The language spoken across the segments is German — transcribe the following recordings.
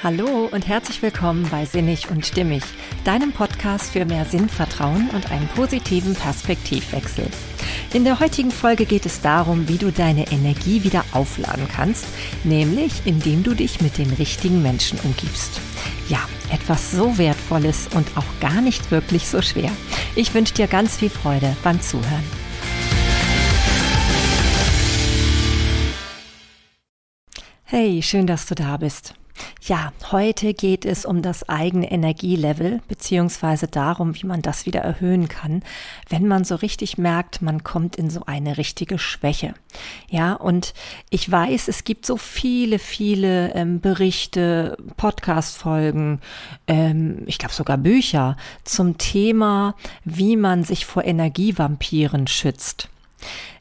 Hallo und herzlich willkommen bei Sinnig und Stimmig, deinem Podcast für mehr Sinnvertrauen und einen positiven Perspektivwechsel. In der heutigen Folge geht es darum, wie du deine Energie wieder aufladen kannst, nämlich indem du dich mit den richtigen Menschen umgibst. Ja, etwas so Wertvolles und auch gar nicht wirklich so schwer. Ich wünsche dir ganz viel Freude beim Zuhören. Hey, schön, dass du da bist. Ja, heute geht es um das eigene Energielevel, beziehungsweise darum, wie man das wieder erhöhen kann, wenn man so richtig merkt, man kommt in so eine richtige Schwäche. Ja, und ich weiß, es gibt so viele, viele ähm, Berichte, Podcast-Folgen, ähm, ich glaube sogar Bücher zum Thema, wie man sich vor Energievampiren schützt.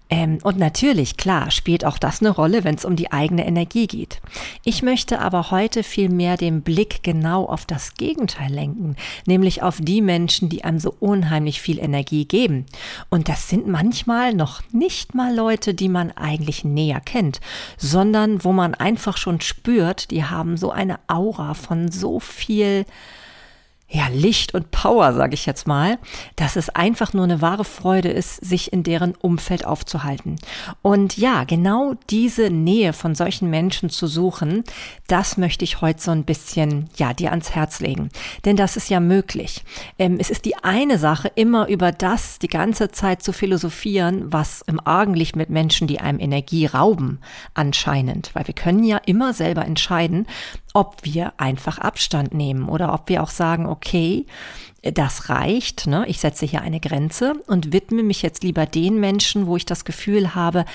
Ähm, und natürlich, klar, spielt auch das eine Rolle, wenn es um die eigene Energie geht. Ich möchte aber heute viel mehr den Blick genau auf das Gegenteil lenken, nämlich auf die Menschen, die einem so unheimlich viel Energie geben. Und das sind manchmal noch nicht mal Leute, die man eigentlich näher kennt, sondern wo man einfach schon spürt, die haben so eine Aura von so viel ja, Licht und Power, sage ich jetzt mal, dass es einfach nur eine wahre Freude ist, sich in deren Umfeld aufzuhalten. Und ja, genau diese Nähe von solchen Menschen zu suchen, das möchte ich heute so ein bisschen, ja, dir ans Herz legen. Denn das ist ja möglich. Ähm, es ist die eine Sache, immer über das die ganze Zeit zu philosophieren, was im Argenlicht mit Menschen, die einem Energie rauben, anscheinend. Weil wir können ja immer selber entscheiden, ob wir einfach Abstand nehmen oder ob wir auch sagen, okay, das reicht, ne? ich setze hier eine Grenze und widme mich jetzt lieber den Menschen, wo ich das Gefühl habe,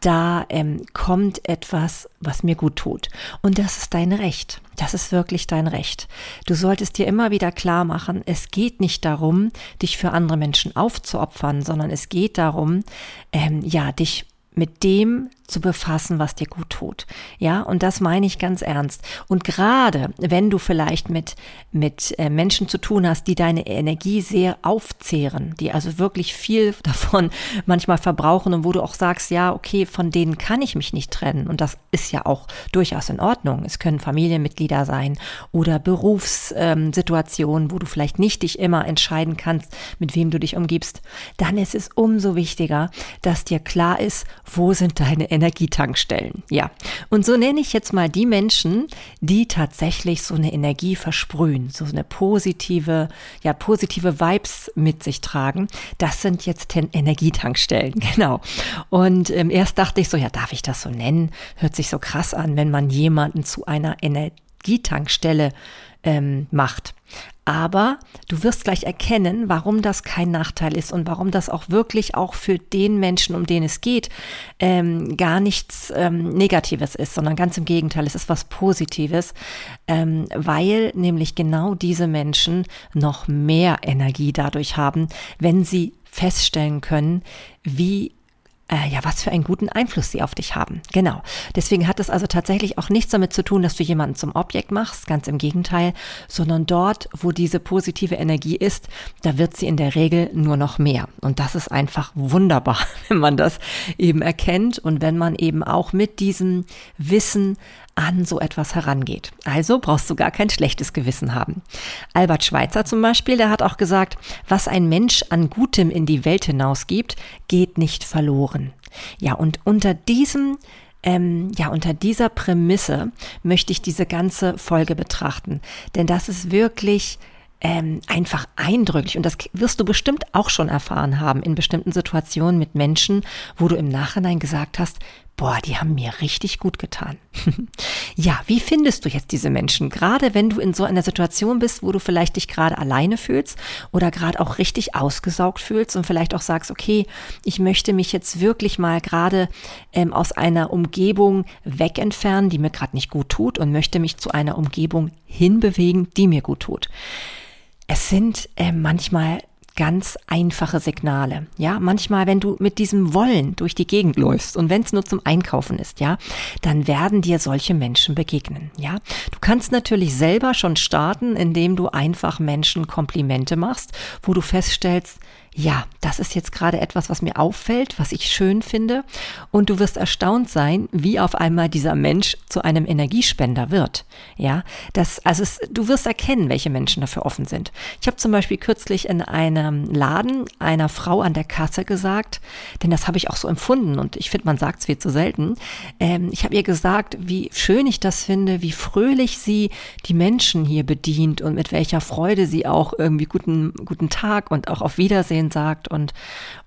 da ähm, kommt etwas, was mir gut tut. Und das ist dein Recht. Das ist wirklich dein Recht. Du solltest dir immer wieder klar machen, es geht nicht darum, dich für andere Menschen aufzuopfern, sondern es geht darum, ähm, ja, dich mit dem zu befassen, was dir gut tut. Ja, und das meine ich ganz ernst. Und gerade wenn du vielleicht mit, mit äh, Menschen zu tun hast, die deine Energie sehr aufzehren, die also wirklich viel davon manchmal verbrauchen und wo du auch sagst, ja, okay, von denen kann ich mich nicht trennen. Und das ist ja auch durchaus in Ordnung. Es können Familienmitglieder sein oder Berufssituationen, wo du vielleicht nicht dich immer entscheiden kannst, mit wem du dich umgibst. Dann ist es umso wichtiger, dass dir klar ist, wo sind deine Energietankstellen. Ja. Und so nenne ich jetzt mal die Menschen, die tatsächlich so eine Energie versprühen, so eine positive, ja, positive Vibes mit sich tragen. Das sind jetzt Energietankstellen. Genau. Und ähm, erst dachte ich so, ja, darf ich das so nennen? Hört sich so krass an, wenn man jemanden zu einer Energietankstelle ähm, macht. Aber du wirst gleich erkennen, warum das kein Nachteil ist und warum das auch wirklich auch für den Menschen, um den es geht, ähm, gar nichts ähm, Negatives ist, sondern ganz im Gegenteil, es ist was Positives, ähm, weil nämlich genau diese Menschen noch mehr Energie dadurch haben, wenn sie feststellen können, wie äh, ja, was für einen guten Einfluss sie auf dich haben. Genau. Deswegen hat es also tatsächlich auch nichts damit zu tun, dass du jemanden zum Objekt machst, ganz im Gegenteil, sondern dort, wo diese positive Energie ist, da wird sie in der Regel nur noch mehr. Und das ist einfach wunderbar, wenn man das eben erkennt und wenn man eben auch mit diesem Wissen an so etwas herangeht. Also brauchst du gar kein schlechtes Gewissen haben. Albert Schweitzer zum Beispiel, der hat auch gesagt, was ein Mensch an Gutem in die Welt hinausgibt, geht nicht verloren. Ja, und unter diesem ähm, ja, unter dieser Prämisse möchte ich diese ganze Folge betrachten. Denn das ist wirklich ähm, einfach eindrücklich. Und das wirst du bestimmt auch schon erfahren haben in bestimmten Situationen mit Menschen, wo du im Nachhinein gesagt hast, boah, die haben mir richtig gut getan. ja, wie findest du jetzt diese Menschen? Gerade wenn du in so einer Situation bist, wo du vielleicht dich gerade alleine fühlst oder gerade auch richtig ausgesaugt fühlst und vielleicht auch sagst, okay, ich möchte mich jetzt wirklich mal gerade ähm, aus einer Umgebung weg entfernen, die mir gerade nicht gut tut und möchte mich zu einer Umgebung hinbewegen, die mir gut tut. Es sind äh, manchmal ganz einfache Signale. Ja, manchmal, wenn du mit diesem Wollen durch die Gegend läufst und wenn es nur zum Einkaufen ist, ja, dann werden dir solche Menschen begegnen. Ja, du kannst natürlich selber schon starten, indem du einfach Menschen Komplimente machst, wo du feststellst, ja, das ist jetzt gerade etwas, was mir auffällt, was ich schön finde. Und du wirst erstaunt sein, wie auf einmal dieser Mensch zu einem Energiespender wird. Ja, das, also es, du wirst erkennen, welche Menschen dafür offen sind. Ich habe zum Beispiel kürzlich in einem Laden einer Frau an der Kasse gesagt, denn das habe ich auch so empfunden und ich finde, man sagt es viel zu selten. Ähm, ich habe ihr gesagt, wie schön ich das finde, wie fröhlich sie die Menschen hier bedient und mit welcher Freude sie auch irgendwie guten, guten Tag und auch auf Wiedersehen Sagt und,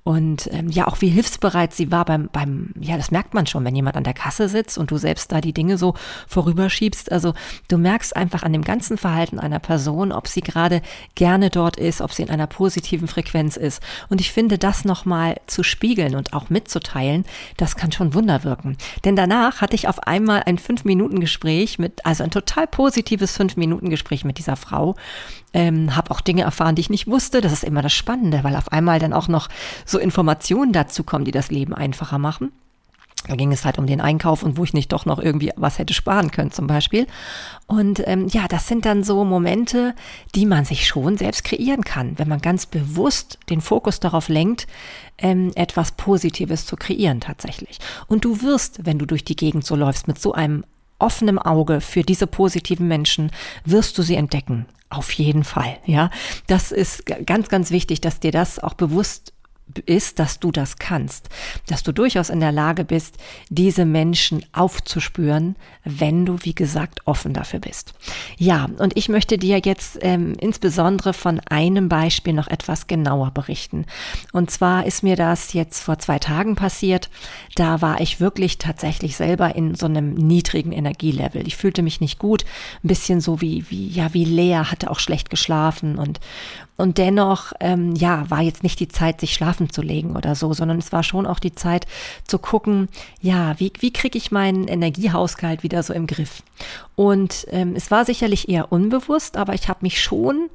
und ähm, ja auch wie hilfsbereit sie war beim, beim, ja, das merkt man schon, wenn jemand an der Kasse sitzt und du selbst da die Dinge so vorüberschiebst. Also du merkst einfach an dem ganzen Verhalten einer Person, ob sie gerade gerne dort ist, ob sie in einer positiven Frequenz ist. Und ich finde, das nochmal zu spiegeln und auch mitzuteilen, das kann schon Wunder wirken. Denn danach hatte ich auf einmal ein Fünf-Minuten-Gespräch mit, also ein total positives Fünf-Minuten-Gespräch mit dieser Frau. Ähm, habe auch Dinge erfahren, die ich nicht wusste. Das ist immer das Spannende, weil auf einmal dann auch noch so Informationen dazu kommen, die das Leben einfacher machen. Da ging es halt um den Einkauf und wo ich nicht doch noch irgendwie was hätte sparen können zum Beispiel. Und ähm, ja, das sind dann so Momente, die man sich schon selbst kreieren kann, wenn man ganz bewusst den Fokus darauf lenkt, ähm, etwas Positives zu kreieren tatsächlich. Und du wirst, wenn du durch die Gegend so läufst, mit so einem offenem Auge für diese positiven Menschen, wirst du sie entdecken. Auf jeden Fall, ja. Das ist ganz, ganz wichtig, dass dir das auch bewusst ist, dass du das kannst, dass du durchaus in der Lage bist, diese Menschen aufzuspüren, wenn du, wie gesagt, offen dafür bist. Ja, und ich möchte dir jetzt ähm, insbesondere von einem Beispiel noch etwas genauer berichten. Und zwar ist mir das jetzt vor zwei Tagen passiert. Da war ich wirklich tatsächlich selber in so einem niedrigen Energielevel. Ich fühlte mich nicht gut, ein bisschen so wie, wie, ja, wie leer, hatte auch schlecht geschlafen und, und dennoch, ähm, ja, war jetzt nicht die Zeit, sich schlafen zu legen oder so, sondern es war schon auch die Zeit zu gucken, ja, wie, wie kriege ich meinen Energiehaushalt wieder so im Griff? Und ähm, es war sicherlich eher unbewusst, aber ich habe mich schon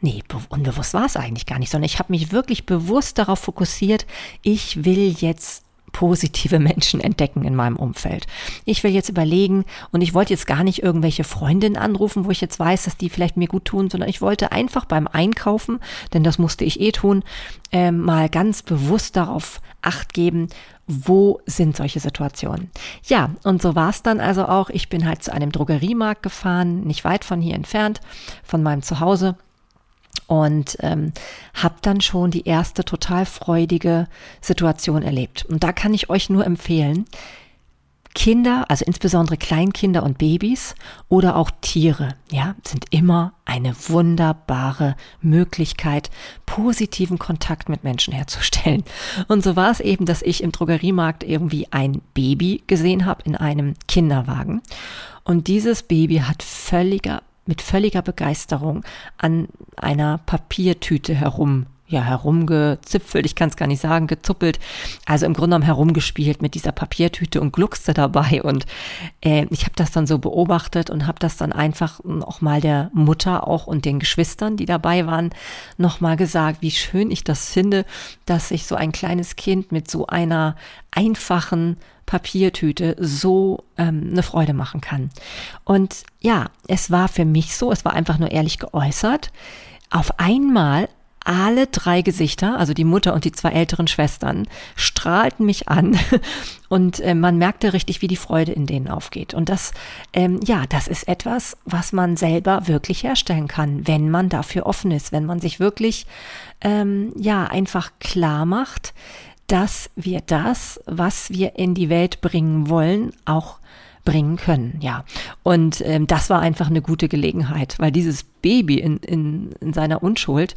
Nee, unbewusst war es eigentlich gar nicht, sondern ich habe mich wirklich bewusst darauf fokussiert, ich will jetzt positive Menschen entdecken in meinem Umfeld. Ich will jetzt überlegen und ich wollte jetzt gar nicht irgendwelche Freundinnen anrufen, wo ich jetzt weiß, dass die vielleicht mir gut tun, sondern ich wollte einfach beim Einkaufen, denn das musste ich eh tun, äh, mal ganz bewusst darauf acht geben, wo sind solche Situationen? Ja, und so war es dann also auch. Ich bin halt zu einem Drogeriemarkt gefahren, nicht weit von hier entfernt, von meinem Zuhause und ähm, habe dann schon die erste total freudige Situation erlebt. Und da kann ich euch nur empfehlen, Kinder, also insbesondere Kleinkinder und Babys oder auch Tiere, ja, sind immer eine wunderbare Möglichkeit, positiven Kontakt mit Menschen herzustellen. Und so war es eben, dass ich im Drogeriemarkt irgendwie ein Baby gesehen habe in einem Kinderwagen. Und dieses Baby hat völliger mit völliger Begeisterung an einer Papiertüte herum ja, herumgezipfelt, ich kann es gar nicht sagen, gezuppelt, also im Grunde genommen herumgespielt mit dieser Papiertüte und gluckste dabei. Und äh, ich habe das dann so beobachtet und habe das dann einfach auch mal der Mutter auch und den Geschwistern, die dabei waren, nochmal gesagt, wie schön ich das finde, dass sich so ein kleines Kind mit so einer einfachen Papiertüte so ähm, eine Freude machen kann. Und ja, es war für mich so, es war einfach nur ehrlich geäußert. Auf einmal alle drei Gesichter, also die Mutter und die zwei älteren Schwestern, strahlten mich an und äh, man merkte richtig, wie die Freude in denen aufgeht. Und das, ähm, ja, das ist etwas, was man selber wirklich herstellen kann, wenn man dafür offen ist, wenn man sich wirklich, ähm, ja, einfach klar macht, dass wir das, was wir in die Welt bringen wollen, auch bringen können, ja. Und ähm, das war einfach eine gute Gelegenheit, weil dieses Baby in, in, in seiner Unschuld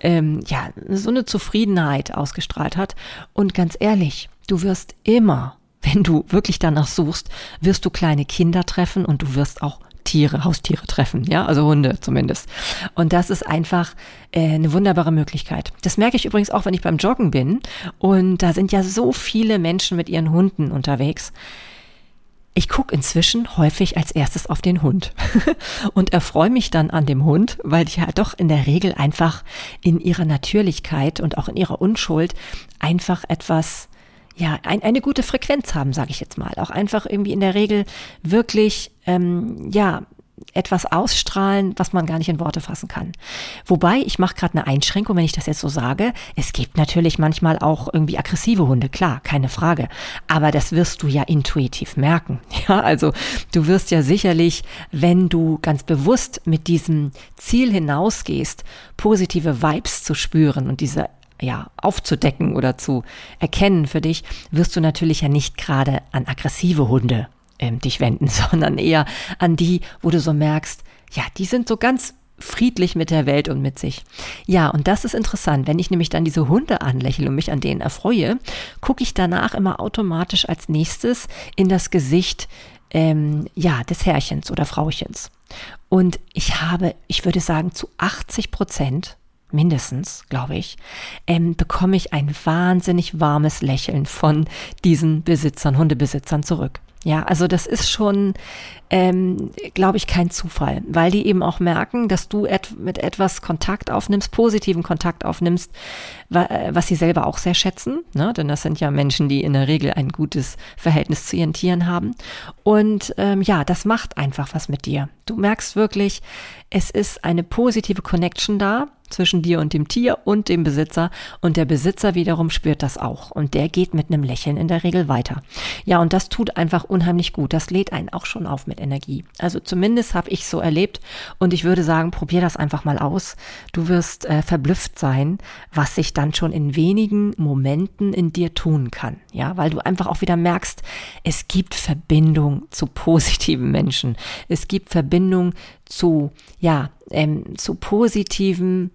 ähm, ja so eine Zufriedenheit ausgestrahlt hat. Und ganz ehrlich, du wirst immer, wenn du wirklich danach suchst, wirst du kleine Kinder treffen und du wirst auch Tiere, Haustiere treffen, ja, also Hunde zumindest. Und das ist einfach äh, eine wunderbare Möglichkeit. Das merke ich übrigens auch, wenn ich beim Joggen bin und da sind ja so viele Menschen mit ihren Hunden unterwegs. Ich gucke inzwischen häufig als erstes auf den Hund und erfreue mich dann an dem Hund, weil die ja doch in der Regel einfach in ihrer Natürlichkeit und auch in ihrer Unschuld einfach etwas ja, ein, eine gute Frequenz haben, sage ich jetzt mal. Auch einfach irgendwie in der Regel wirklich, ähm, ja, etwas ausstrahlen, was man gar nicht in Worte fassen kann. Wobei, ich mache gerade eine Einschränkung, wenn ich das jetzt so sage. Es gibt natürlich manchmal auch irgendwie aggressive Hunde, klar, keine Frage. Aber das wirst du ja intuitiv merken. Ja, also du wirst ja sicherlich, wenn du ganz bewusst mit diesem Ziel hinausgehst, positive Vibes zu spüren und diese ja, aufzudecken oder zu erkennen für dich, wirst du natürlich ja nicht gerade an aggressive Hunde ähm, dich wenden, sondern eher an die, wo du so merkst, ja, die sind so ganz friedlich mit der Welt und mit sich. Ja, und das ist interessant. Wenn ich nämlich dann diese Hunde anlächle und mich an denen erfreue, gucke ich danach immer automatisch als nächstes in das Gesicht ähm, ja, des Herrchens oder Frauchens. Und ich habe, ich würde sagen, zu 80 Prozent mindestens, glaube ich, ähm, bekomme ich ein wahnsinnig warmes Lächeln von diesen Besitzern, Hundebesitzern zurück. Ja, also das ist schon, ähm, glaube ich, kein Zufall, weil die eben auch merken, dass du et mit etwas Kontakt aufnimmst, positiven Kontakt aufnimmst, wa was sie selber auch sehr schätzen, ne? denn das sind ja Menschen, die in der Regel ein gutes Verhältnis zu ihren Tieren haben. Und ähm, ja, das macht einfach was mit dir. Du merkst wirklich, es ist eine positive Connection da zwischen dir und dem Tier und dem Besitzer und der Besitzer wiederum spürt das auch und der geht mit einem Lächeln in der Regel weiter. Ja, und das tut einfach unheimlich gut. Das lädt einen auch schon auf mit Energie. Also zumindest habe ich so erlebt und ich würde sagen, probier das einfach mal aus. Du wirst äh, verblüfft sein, was sich dann schon in wenigen Momenten in dir tun kann. Ja, weil du einfach auch wieder merkst, es gibt Verbindung zu positiven Menschen. Es gibt Verbindung zu, ja, ähm, zu positiven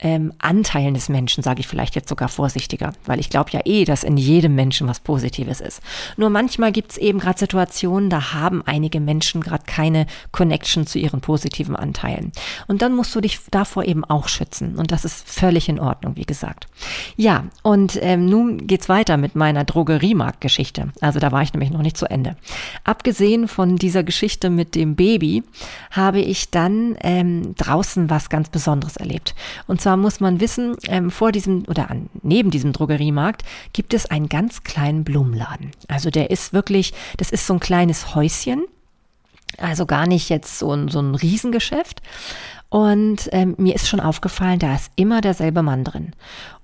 ähm, Anteilen des Menschen, sage ich vielleicht jetzt sogar vorsichtiger, weil ich glaube ja eh, dass in jedem Menschen was Positives ist. Nur manchmal gibt es eben gerade Situationen, da haben einige Menschen gerade keine Connection zu ihren positiven Anteilen. Und dann musst du dich davor eben auch schützen. Und das ist völlig in Ordnung, wie gesagt. Ja, und ähm, nun geht's weiter mit meiner Drogeriemarktgeschichte. Also da war ich nämlich noch nicht zu Ende. Abgesehen von dieser Geschichte mit dem Baby habe ich dann ähm, draußen was ganz Besonderes erlebt. Und zwar muss man wissen, ähm, vor diesem oder an, neben diesem Drogeriemarkt gibt es einen ganz kleinen Blumenladen. Also der ist wirklich, das ist so ein kleines Häuschen. Also gar nicht jetzt so ein, so ein Riesengeschäft. Und ähm, mir ist schon aufgefallen, da ist immer derselbe Mann drin.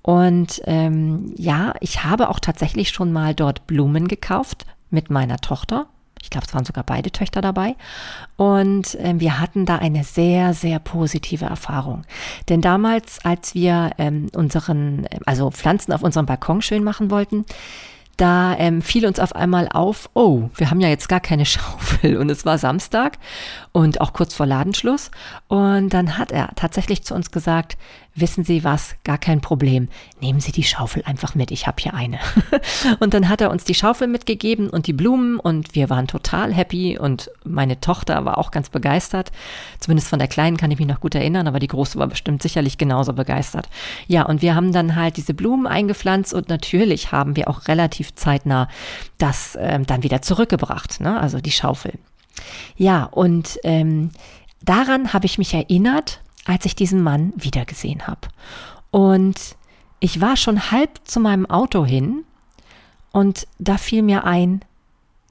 Und ähm, ja, ich habe auch tatsächlich schon mal dort Blumen gekauft mit meiner Tochter ich glaube, es waren sogar beide Töchter dabei. Und äh, wir hatten da eine sehr, sehr positive Erfahrung. Denn damals, als wir ähm, unseren, also Pflanzen auf unserem Balkon schön machen wollten, da ähm, fiel uns auf einmal auf, oh, wir haben ja jetzt gar keine Schaufel und es war Samstag und auch kurz vor Ladenschluss. Und dann hat er tatsächlich zu uns gesagt, wissen Sie was, gar kein Problem, nehmen Sie die Schaufel einfach mit, ich habe hier eine. und dann hat er uns die Schaufel mitgegeben und die Blumen und wir waren total happy und meine Tochter war auch ganz begeistert. Zumindest von der Kleinen kann ich mich noch gut erinnern, aber die Große war bestimmt sicherlich genauso begeistert. Ja, und wir haben dann halt diese Blumen eingepflanzt und natürlich haben wir auch relativ zeitnah das ähm, dann wieder zurückgebracht, ne? also die Schaufel. Ja, und ähm, daran habe ich mich erinnert, als ich diesen Mann wiedergesehen habe. Und ich war schon halb zu meinem Auto hin und da fiel mir ein,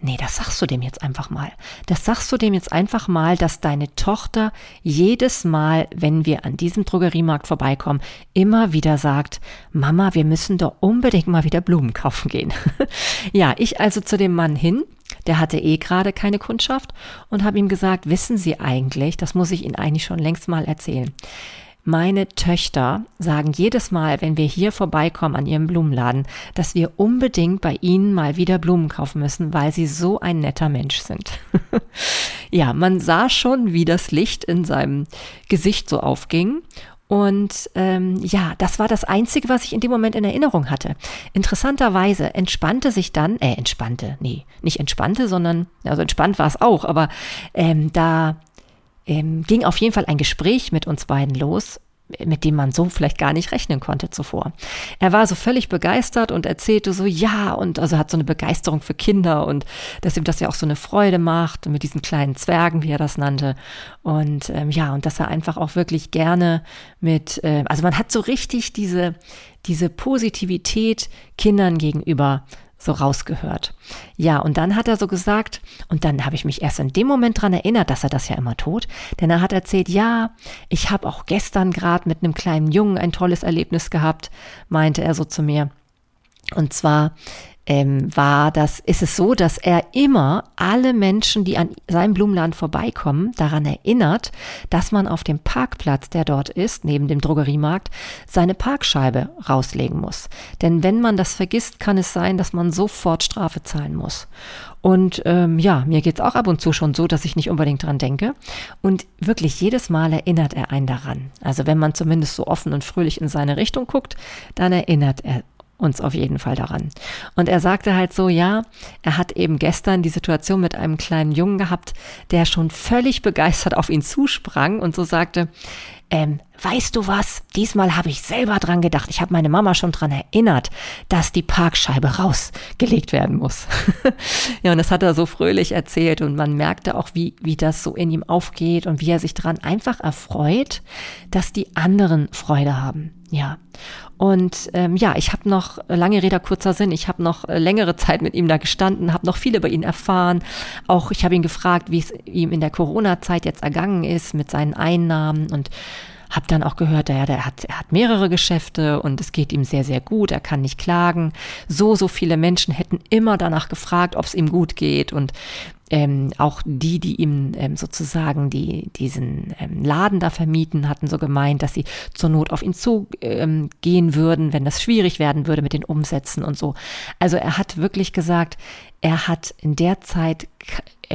nee, das sagst du dem jetzt einfach mal. Das sagst du dem jetzt einfach mal, dass deine Tochter jedes Mal, wenn wir an diesem Drogeriemarkt vorbeikommen, immer wieder sagt, Mama, wir müssen doch unbedingt mal wieder Blumen kaufen gehen. ja, ich also zu dem Mann hin der hatte eh gerade keine Kundschaft und habe ihm gesagt, wissen Sie eigentlich, das muss ich Ihnen eigentlich schon längst mal erzählen. Meine Töchter sagen jedes Mal, wenn wir hier vorbeikommen an ihrem Blumenladen, dass wir unbedingt bei ihnen mal wieder Blumen kaufen müssen, weil sie so ein netter Mensch sind. ja, man sah schon, wie das Licht in seinem Gesicht so aufging und ähm, ja, das war das Einzige, was ich in dem Moment in Erinnerung hatte. Interessanterweise entspannte sich dann, äh, entspannte, nee, nicht entspannte, sondern, also entspannt war es auch, aber ähm, da ähm, ging auf jeden Fall ein Gespräch mit uns beiden los, mit dem man so vielleicht gar nicht rechnen konnte zuvor. Er war so völlig begeistert und erzählte so, ja, und also hat so eine Begeisterung für Kinder und dass ihm das ja auch so eine Freude macht mit diesen kleinen Zwergen, wie er das nannte. Und ähm, ja, und dass er einfach auch wirklich gerne mit, äh, also man hat so richtig diese, diese Positivität Kindern gegenüber so rausgehört. Ja, und dann hat er so gesagt, und dann habe ich mich erst in dem Moment dran erinnert, dass er das ja immer tut, denn er hat erzählt, ja, ich habe auch gestern gerade mit einem kleinen Jungen ein tolles Erlebnis gehabt, meinte er so zu mir. Und zwar ähm, war das, ist es so, dass er immer alle Menschen, die an seinem Blumenladen vorbeikommen, daran erinnert, dass man auf dem Parkplatz, der dort ist, neben dem Drogeriemarkt, seine Parkscheibe rauslegen muss. Denn wenn man das vergisst, kann es sein, dass man sofort Strafe zahlen muss. Und ähm, ja, mir geht's auch ab und zu schon so, dass ich nicht unbedingt dran denke. Und wirklich jedes Mal erinnert er einen daran. Also wenn man zumindest so offen und fröhlich in seine Richtung guckt, dann erinnert er uns auf jeden Fall daran. Und er sagte halt so, ja, er hat eben gestern die Situation mit einem kleinen Jungen gehabt, der schon völlig begeistert auf ihn zusprang und so sagte, ähm, weißt du was? Diesmal habe ich selber dran gedacht. Ich habe meine Mama schon dran erinnert, dass die Parkscheibe rausgelegt werden muss. ja, und das hat er so fröhlich erzählt und man merkte auch, wie, wie das so in ihm aufgeht und wie er sich daran einfach erfreut, dass die anderen Freude haben. Ja. Und ähm, ja, ich habe noch lange Rede kurzer Sinn. Ich habe noch äh, längere Zeit mit ihm da gestanden, habe noch viel über ihn erfahren. Auch ich habe ihn gefragt, wie es ihm in der Corona-Zeit jetzt ergangen ist mit seinen Einnahmen und habe dann auch gehört, ja, der hat, er hat mehrere Geschäfte und es geht ihm sehr, sehr gut. Er kann nicht klagen. So, so viele Menschen hätten immer danach gefragt, ob es ihm gut geht und ähm, auch die, die ihm ähm, sozusagen die, diesen ähm, Laden da vermieten, hatten so gemeint, dass sie zur Not auf ihn zugehen ähm, würden, wenn das schwierig werden würde mit den Umsätzen und so. Also er hat wirklich gesagt, er hat in der Zeit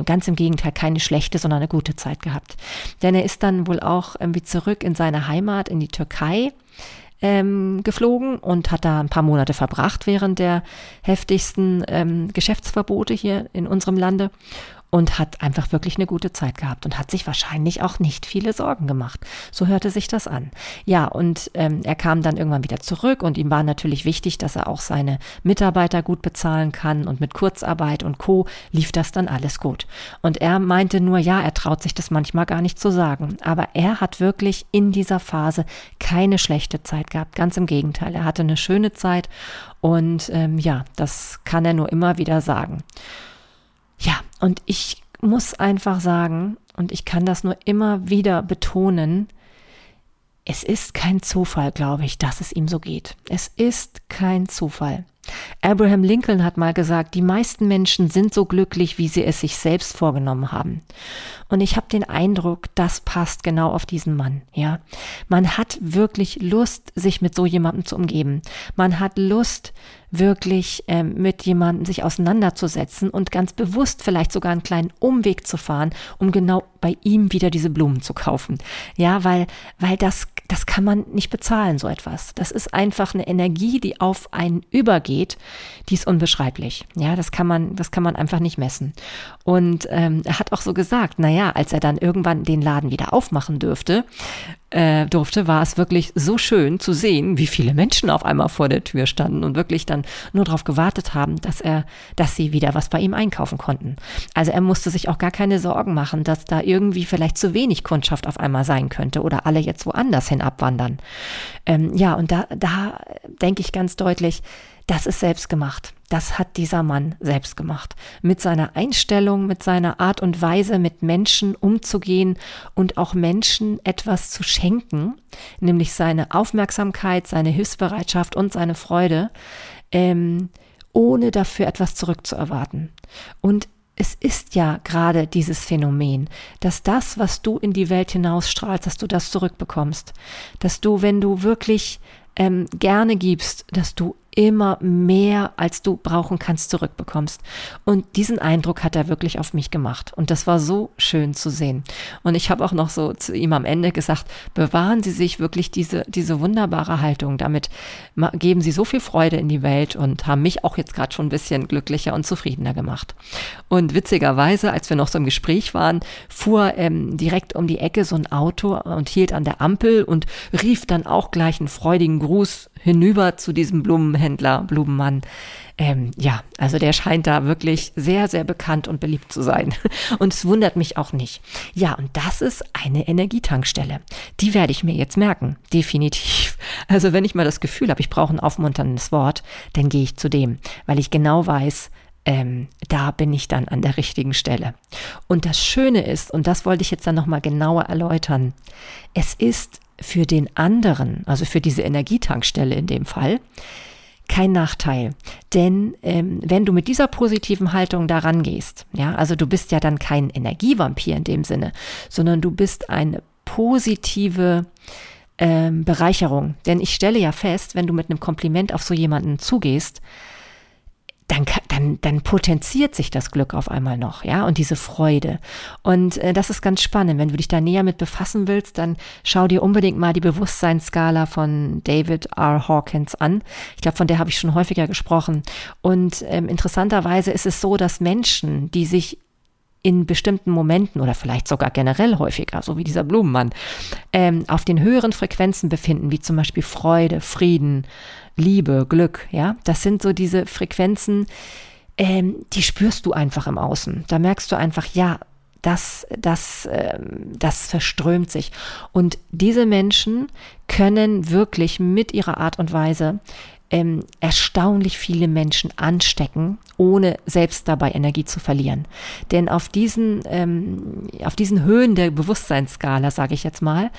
ganz im Gegenteil keine schlechte, sondern eine gute Zeit gehabt. Denn er ist dann wohl auch irgendwie zurück in seine Heimat, in die Türkei ähm, geflogen und hat da ein paar Monate verbracht während der heftigsten ähm, Geschäftsverbote hier in unserem Lande und hat einfach wirklich eine gute Zeit gehabt und hat sich wahrscheinlich auch nicht viele Sorgen gemacht. So hörte sich das an. Ja, und ähm, er kam dann irgendwann wieder zurück und ihm war natürlich wichtig, dass er auch seine Mitarbeiter gut bezahlen kann und mit Kurzarbeit und Co. lief das dann alles gut. Und er meinte nur, ja, er traut sich das manchmal gar nicht zu sagen, aber er hat wirklich in dieser Phase keine schlechte Zeit gehabt. Ganz im Gegenteil, er hatte eine schöne Zeit und ähm, ja, das kann er nur immer wieder sagen. Ja, und ich muss einfach sagen, und ich kann das nur immer wieder betonen, es ist kein Zufall, glaube ich, dass es ihm so geht. Es ist kein Zufall. Abraham Lincoln hat mal gesagt, die meisten Menschen sind so glücklich, wie sie es sich selbst vorgenommen haben. Und ich habe den Eindruck, das passt genau auf diesen Mann, ja. Man hat wirklich Lust, sich mit so jemandem zu umgeben. Man hat Lust, wirklich ähm, mit jemandem sich auseinanderzusetzen und ganz bewusst vielleicht sogar einen kleinen Umweg zu fahren, um genau bei ihm wieder diese Blumen zu kaufen. Ja, weil, weil das, das kann man nicht bezahlen, so etwas. Das ist einfach eine Energie, die auf einen übergeht, die ist unbeschreiblich. Ja, das kann man, das kann man einfach nicht messen. Und ähm, er hat auch so gesagt, naja, als er dann irgendwann den Laden wieder aufmachen dürfte, äh, durfte, war es wirklich so schön zu sehen, wie viele Menschen auf einmal vor der Tür standen und wirklich dann nur darauf gewartet haben, dass er, dass sie wieder was bei ihm einkaufen konnten. Also er musste sich auch gar keine Sorgen machen, dass da irgendwie vielleicht zu wenig Kundschaft auf einmal sein könnte oder alle jetzt woanders hin abwandern. Ähm, ja, und da, da denke ich ganz deutlich, das ist selbst gemacht. Das hat dieser Mann selbst gemacht. Mit seiner Einstellung, mit seiner Art und Weise, mit Menschen umzugehen und auch Menschen etwas zu schenken, nämlich seine Aufmerksamkeit, seine Hilfsbereitschaft und seine Freude, ähm, ohne dafür etwas zurückzuerwarten. Und es ist ja gerade dieses Phänomen, dass das, was du in die Welt hinausstrahlst, dass du das zurückbekommst. Dass du, wenn du wirklich ähm, gerne gibst, dass du immer mehr, als du brauchen kannst, zurückbekommst. Und diesen Eindruck hat er wirklich auf mich gemacht. Und das war so schön zu sehen. Und ich habe auch noch so zu ihm am Ende gesagt, bewahren Sie sich wirklich diese, diese wunderbare Haltung. Damit geben Sie so viel Freude in die Welt und haben mich auch jetzt gerade schon ein bisschen glücklicher und zufriedener gemacht. Und witzigerweise, als wir noch so im Gespräch waren, fuhr ähm, direkt um die Ecke so ein Auto und hielt an der Ampel und rief dann auch gleich einen freudigen Gruß hinüber zu diesem Blumenhändler Blumenhändler, Blumenmann. Ähm, ja, also der scheint da wirklich sehr, sehr bekannt und beliebt zu sein. Und es wundert mich auch nicht. Ja, und das ist eine Energietankstelle. Die werde ich mir jetzt merken, definitiv. Also wenn ich mal das Gefühl habe, ich brauche ein aufmunterndes Wort, dann gehe ich zu dem, weil ich genau weiß, ähm, da bin ich dann an der richtigen Stelle. Und das Schöne ist, und das wollte ich jetzt dann nochmal genauer erläutern, es ist für den anderen, also für diese Energietankstelle in dem Fall, kein Nachteil. Denn ähm, wenn du mit dieser positiven Haltung daran gehst, ja, also du bist ja dann kein Energievampir in dem Sinne, sondern du bist eine positive ähm, Bereicherung. Denn ich stelle ja fest, wenn du mit einem Kompliment auf so jemanden zugehst, dann, dann, dann potenziert sich das Glück auf einmal noch, ja, und diese Freude. Und äh, das ist ganz spannend. Wenn du dich da näher mit befassen willst, dann schau dir unbedingt mal die Bewusstseinsskala von David R. Hawkins an. Ich glaube, von der habe ich schon häufiger gesprochen. Und ähm, interessanterweise ist es so, dass Menschen, die sich in bestimmten Momenten oder vielleicht sogar generell häufiger, so wie dieser Blumenmann, ähm, auf den höheren Frequenzen befinden, wie zum Beispiel Freude, Frieden, Liebe, Glück, ja, das sind so diese Frequenzen, ähm, die spürst du einfach im Außen. Da merkst du einfach, ja, das, das, ähm, das verströmt sich. Und diese Menschen können wirklich mit ihrer Art und Weise ähm, erstaunlich viele Menschen anstecken, ohne selbst dabei Energie zu verlieren. Denn auf diesen, ähm, auf diesen Höhen der Bewusstseinsskala, sage ich jetzt mal,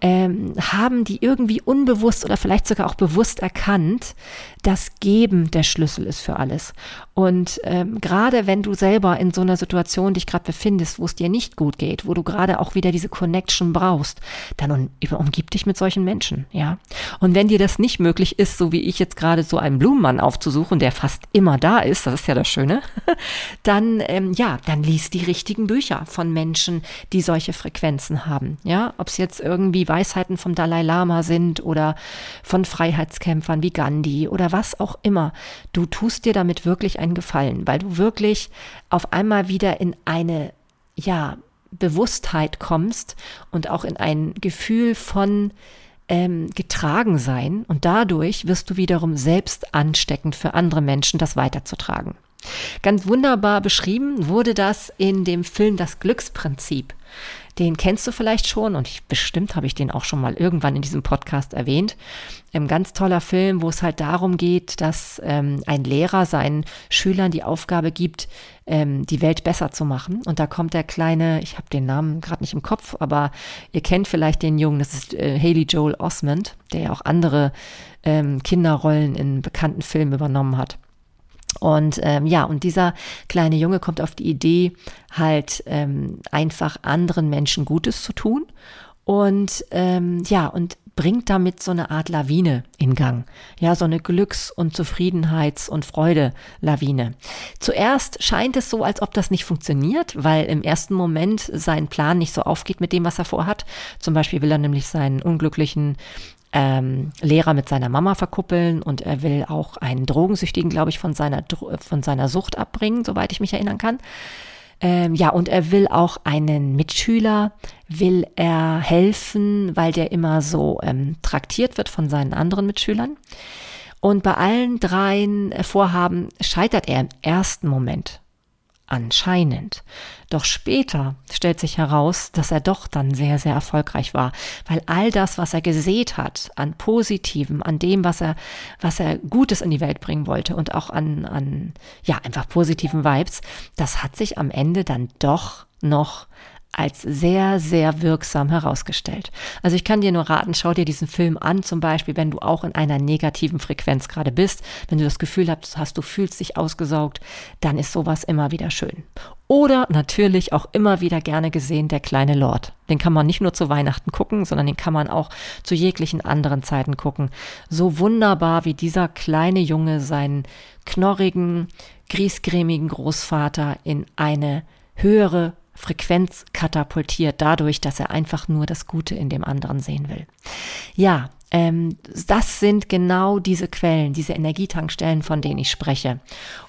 ähm, haben die irgendwie unbewusst oder vielleicht sogar auch bewusst erkannt, dass Geben der Schlüssel ist für alles. Und ähm, gerade wenn du selber in so einer Situation dich gerade befindest, wo es dir nicht gut geht, wo du gerade auch wieder diese Connection brauchst, dann um, umgib dich mit solchen Menschen, ja. Und wenn dir das nicht möglich ist, so wie ich jetzt gerade so einen Blumenmann aufzusuchen, der fast immer da ist, das ist ja das Schöne, dann ähm, ja, dann liest die richtigen Bücher von Menschen, die solche Frequenzen haben, ja. Ob es jetzt irgendwie Weisheiten vom Dalai Lama sind oder von Freiheitskämpfern wie Gandhi oder was auch immer. Du tust dir damit wirklich einen Gefallen, weil du wirklich auf einmal wieder in eine, ja, Bewusstheit kommst und auch in ein Gefühl von ähm, getragen sein und dadurch wirst du wiederum selbst ansteckend für andere Menschen, das weiterzutragen. Ganz wunderbar beschrieben wurde das in dem Film Das Glücksprinzip. Den kennst du vielleicht schon und ich, bestimmt habe ich den auch schon mal irgendwann in diesem Podcast erwähnt. Ein ganz toller Film, wo es halt darum geht, dass ähm, ein Lehrer seinen Schülern die Aufgabe gibt, ähm, die Welt besser zu machen. Und da kommt der kleine, ich habe den Namen gerade nicht im Kopf, aber ihr kennt vielleicht den Jungen, das ist äh, Haley Joel Osmond, der ja auch andere ähm, Kinderrollen in bekannten Filmen übernommen hat. Und ähm, ja, und dieser kleine Junge kommt auf die Idee, halt ähm, einfach anderen Menschen Gutes zu tun. Und ähm, ja, und bringt damit so eine Art Lawine in Gang. Ja, so eine Glücks- und Zufriedenheits- und Freude-Lawine. Zuerst scheint es so, als ob das nicht funktioniert, weil im ersten Moment sein Plan nicht so aufgeht mit dem, was er vorhat. Zum Beispiel will er nämlich seinen unglücklichen ähm, Lehrer mit seiner Mama verkuppeln und er will auch einen Drogensüchtigen, glaube ich, von seiner, von seiner Sucht abbringen, soweit ich mich erinnern kann. Ähm, ja, und er will auch einen Mitschüler, will er helfen, weil der immer so ähm, traktiert wird von seinen anderen Mitschülern. Und bei allen dreien Vorhaben scheitert er im ersten Moment. Anscheinend. Doch später stellt sich heraus, dass er doch dann sehr, sehr erfolgreich war, weil all das, was er gesät hat, an Positivem, an dem, was er, was er Gutes in die Welt bringen wollte und auch an, an, ja, einfach positiven Vibes, das hat sich am Ende dann doch noch als sehr, sehr wirksam herausgestellt. Also ich kann dir nur raten, schau dir diesen Film an, zum Beispiel, wenn du auch in einer negativen Frequenz gerade bist, wenn du das Gefühl hast, hast, du fühlst dich ausgesaugt, dann ist sowas immer wieder schön. Oder natürlich auch immer wieder gerne gesehen der kleine Lord. Den kann man nicht nur zu Weihnachten gucken, sondern den kann man auch zu jeglichen anderen Zeiten gucken. So wunderbar, wie dieser kleine Junge seinen knorrigen, griesgrämigen Großvater in eine höhere Frequenz katapultiert dadurch, dass er einfach nur das Gute in dem anderen sehen will. Ja, ähm, das sind genau diese Quellen, diese Energietankstellen, von denen ich spreche.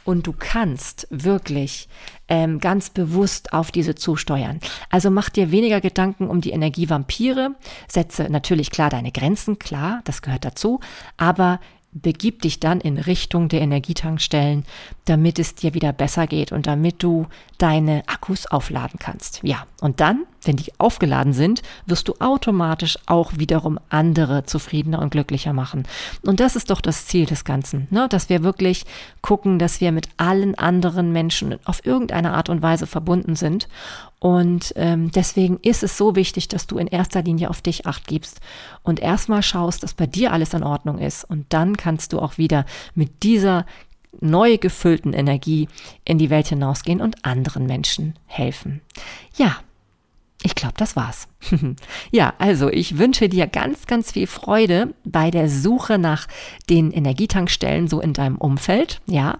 Und du kannst wirklich ähm, ganz bewusst auf diese zusteuern. Also mach dir weniger Gedanken um die Energievampire, setze natürlich klar deine Grenzen, klar, das gehört dazu, aber begib dich dann in Richtung der Energietankstellen, damit es dir wieder besser geht und damit du deine Akkus aufladen kannst. Ja, und dann, wenn die aufgeladen sind, wirst du automatisch auch wiederum andere zufriedener und glücklicher machen. Und das ist doch das Ziel des Ganzen, ne? dass wir wirklich gucken, dass wir mit allen anderen Menschen auf irgendeine Art und Weise verbunden sind. Und ähm, deswegen ist es so wichtig, dass du in erster Linie auf dich acht gibst und erstmal schaust, dass bei dir alles in Ordnung ist. Und dann kannst du auch wieder mit dieser neu gefüllten Energie in die Welt hinausgehen und anderen Menschen helfen. Ja, ich glaube, das war's. ja, also ich wünsche dir ganz, ganz viel Freude bei der Suche nach den Energietankstellen so in deinem Umfeld. Ja,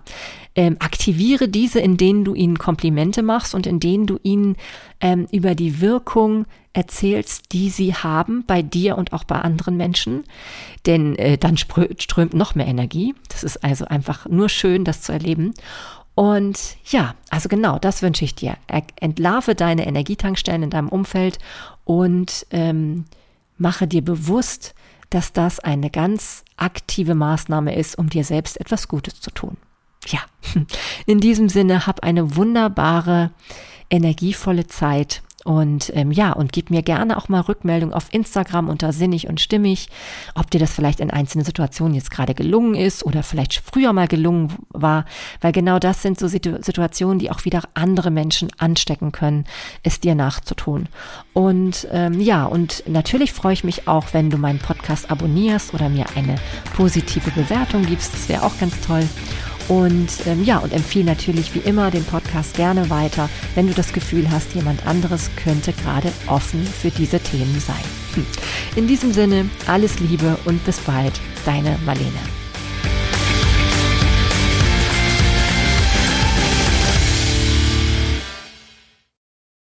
ähm, aktiviere diese, in denen du ihnen Komplimente machst und in denen du ihnen ähm, über die Wirkung erzählst, die sie haben bei dir und auch bei anderen Menschen. Denn äh, dann strömt noch mehr Energie. Das ist also einfach nur schön, das zu erleben. Und ja, also genau, das wünsche ich dir. Entlarve deine Energietankstellen in deinem Umfeld und ähm, mache dir bewusst, dass das eine ganz aktive Maßnahme ist, um dir selbst etwas Gutes zu tun. Ja, in diesem Sinne, hab eine wunderbare, energievolle Zeit und ähm, ja, und gib mir gerne auch mal Rückmeldung auf Instagram unter sinnig und stimmig, ob dir das vielleicht in einzelnen Situationen jetzt gerade gelungen ist oder vielleicht früher mal gelungen war, weil genau das sind so Situ Situationen, die auch wieder andere Menschen anstecken können, es dir nachzutun. Und ähm, ja, und natürlich freue ich mich auch, wenn du meinen Podcast abonnierst oder mir eine positive Bewertung gibst. Das wäre auch ganz toll. Und ähm, ja, und empfehle natürlich wie immer den Podcast gerne weiter, wenn du das Gefühl hast, jemand anderes könnte gerade offen für diese Themen sein. Hm. In diesem Sinne, alles Liebe und bis bald, deine Marlene.